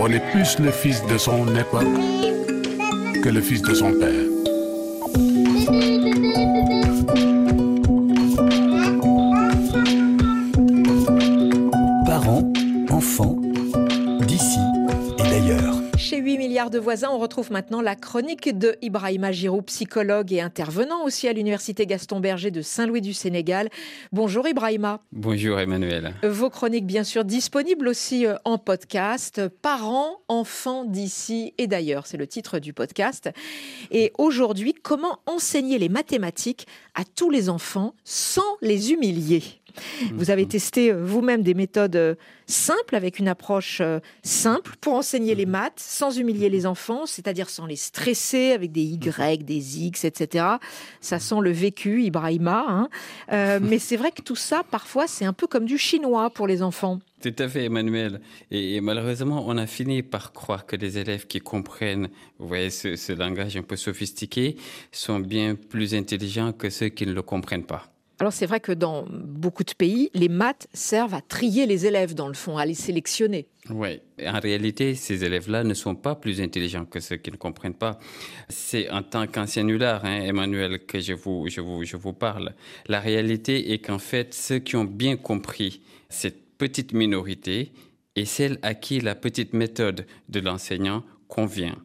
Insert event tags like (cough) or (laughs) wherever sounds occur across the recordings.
On est plus le fils de son époque que le fils de son père. Parents, enfants, d'ici et d'ailleurs. Chez 8 milliards de voisins, on retrouve maintenant la chronique de Ibrahima Giroud, psychologue et intervenant aussi à l'Université Gaston Berger de Saint-Louis du Sénégal. Bonjour Ibrahima. Bonjour Emmanuel. Vos chroniques bien sûr disponibles aussi euh, en podcast. Parents, enfants d'ici et d'ailleurs, c'est le titre du podcast. Et aujourd'hui, comment enseigner les mathématiques à tous les enfants sans les humilier? Vous avez testé euh, vous-même des méthodes euh, simples avec une approche euh, simple pour enseigner les maths sans humilier les enfants, c'est-à-dire sans les stresser avec des Y, des X, etc. Ça sent le vécu, Ibrahima. Hein. (laughs) mais c'est vrai que tout ça, parfois, c'est un peu comme du chinois pour les enfants. Tout à fait, Emmanuel. Et, malheureusement, on a fini par croire que les élèves qui comprennent vous voyez, ce, ce langage un peu sophistiqué sont bien plus intelligents que ceux qui ne le comprennent pas. Alors c'est vrai que dans beaucoup de pays, les maths servent à trier les élèves dans le fond, à les sélectionner. Oui, en réalité, ces élèves-là ne sont pas plus intelligents que ceux qui ne comprennent pas. C'est en tant qu'ancien nulard, hein, Emmanuel, que je vous, je, vous, je vous parle. La réalité est qu'en fait, ceux qui ont bien compris cette petite minorité est celle à qui la petite méthode de l'enseignant convient.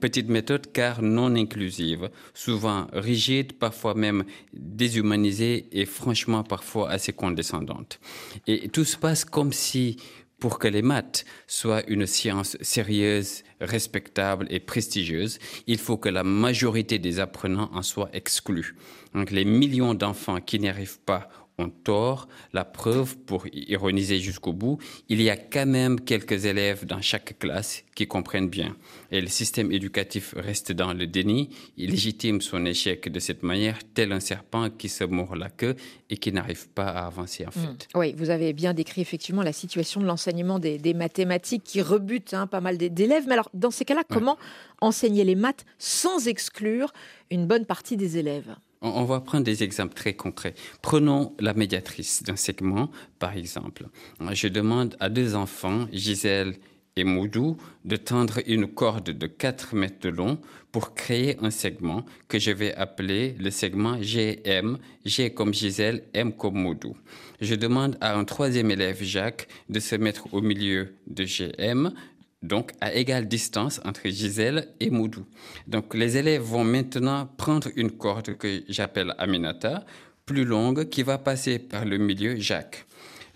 Petite méthode car non inclusive, souvent rigide, parfois même déshumanisée et franchement parfois assez condescendante. Et tout se passe comme si pour que les maths soient une science sérieuse, respectable et prestigieuse, il faut que la majorité des apprenants en soient exclus. Donc les millions d'enfants qui n'y arrivent pas ont tort. La preuve, pour ironiser jusqu'au bout, il y a quand même quelques élèves dans chaque classe qui comprennent bien. Et le système éducatif reste dans le déni. Il légitime son échec de cette manière, tel un serpent qui se mord la queue et qui n'arrive pas à avancer en mmh. fait. Oui, vous avez bien décrit effectivement la situation de l'enseignement des, mathématiques qui rebute hein, pas mal d'élèves. Mais alors, dans ces cas-là, comment enseigner les maths sans exclure une bonne partie des élèves? On va prendre des exemples très concrets. Prenons la médiatrice d'un segment, par exemple. Je demande à deux enfants, Gisèle et Moudou, de tendre une corde de 4 mètres de long pour créer un segment que je vais appeler le segment GM, G comme Gisèle, M comme Moudou. Je demande à un troisième élève, Jacques, de se mettre au milieu de GM, donc à égale distance entre Gisèle et Moudou. Donc les élèves vont maintenant prendre une corde que j'appelle Aminata, plus longue, qui va passer par le milieu Jacques.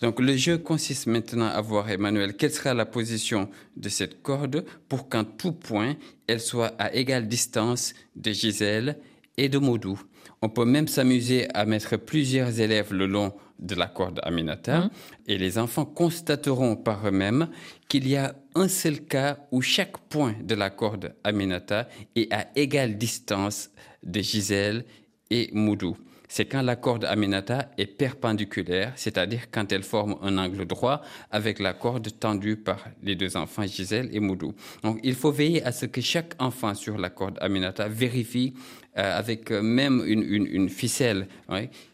Donc le jeu consiste maintenant à voir, Emmanuel, quelle sera la position de cette corde pour qu'en tout point, elle soit à égale distance de Gisèle et de Moudou. On peut même s'amuser à mettre plusieurs élèves le long de la corde Aminata hein? et les enfants constateront par eux-mêmes qu'il y a un seul cas où chaque point de la corde Aminata est à égale distance de Gisèle et Moudou. C'est quand la corde Aminata est perpendiculaire, c'est-à-dire quand elle forme un angle droit avec la corde tendue par les deux enfants Gisèle et Moudou. Donc il faut veiller à ce que chaque enfant sur la corde Aminata vérifie euh, avec même une ficelle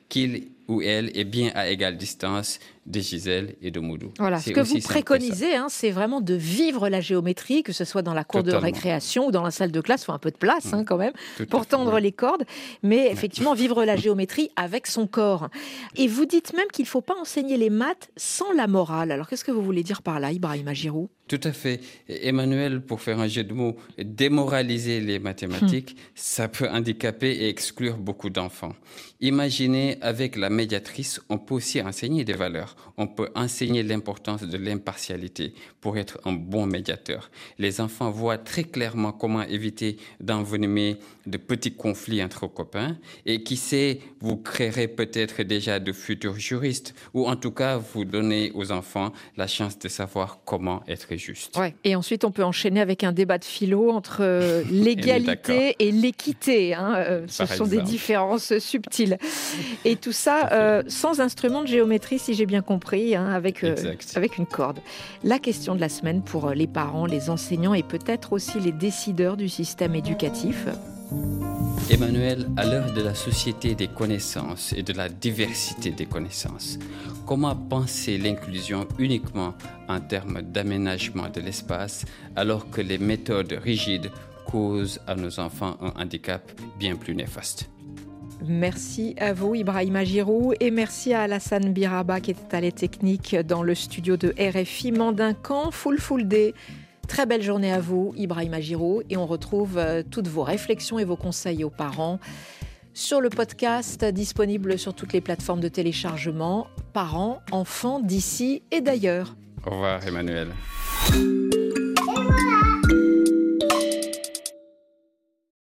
qu'il ou elle est bien à égale distance de Gisèle et de Moudou. Voilà, ce que vous préconisez, hein, c'est vraiment de vivre la géométrie, que ce soit dans la cour de récréation ou dans la salle de classe, faut un peu de place hein, quand même pour tendre les cordes, mais effectivement vivre la géométrie avec son corps. Et vous dites même qu'il ne faut pas enseigner les maths sans la morale. Alors qu'est-ce que vous voulez dire par là, Ibrahima Giroud? Tout à fait. Emmanuel, pour faire un jeu de mots, démoraliser les mathématiques, hmm. ça peut handicaper et exclure beaucoup d'enfants. Imaginez, avec la médiatrice, on peut aussi enseigner des valeurs on peut enseigner l'importance de l'impartialité pour être un bon médiateur. Les enfants voient très clairement comment éviter d'envenimer de petits conflits entre copains et qui sait, vous créerez peut-être déjà de futurs juristes ou en tout cas vous donnez aux enfants la chance de savoir comment être juste. Ouais. Et ensuite on peut enchaîner avec un débat de philo entre euh, (laughs) l'égalité et l'équité. Hein. Euh, ce sont des différences subtiles. Et tout ça euh, sans instrument de géométrie si j'ai bien compris, hein, avec, avec une corde. La question de la semaine pour les parents, les enseignants et peut-être aussi les décideurs du système éducatif. Emmanuel, à l'heure de la société des connaissances et de la diversité des connaissances, comment penser l'inclusion uniquement en termes d'aménagement de l'espace alors que les méthodes rigides causent à nos enfants un handicap bien plus néfaste? Merci à vous, Ibrahima Giroud, et merci à Alassane Biraba qui était à les techniques dans le studio de RFI Mandincan, Full Full Day. Très belle journée à vous, Ibrahima Giroud, et on retrouve euh, toutes vos réflexions et vos conseils aux parents sur le podcast disponible sur toutes les plateformes de téléchargement, parents, enfants d'ici et d'ailleurs. Au revoir, Emmanuel.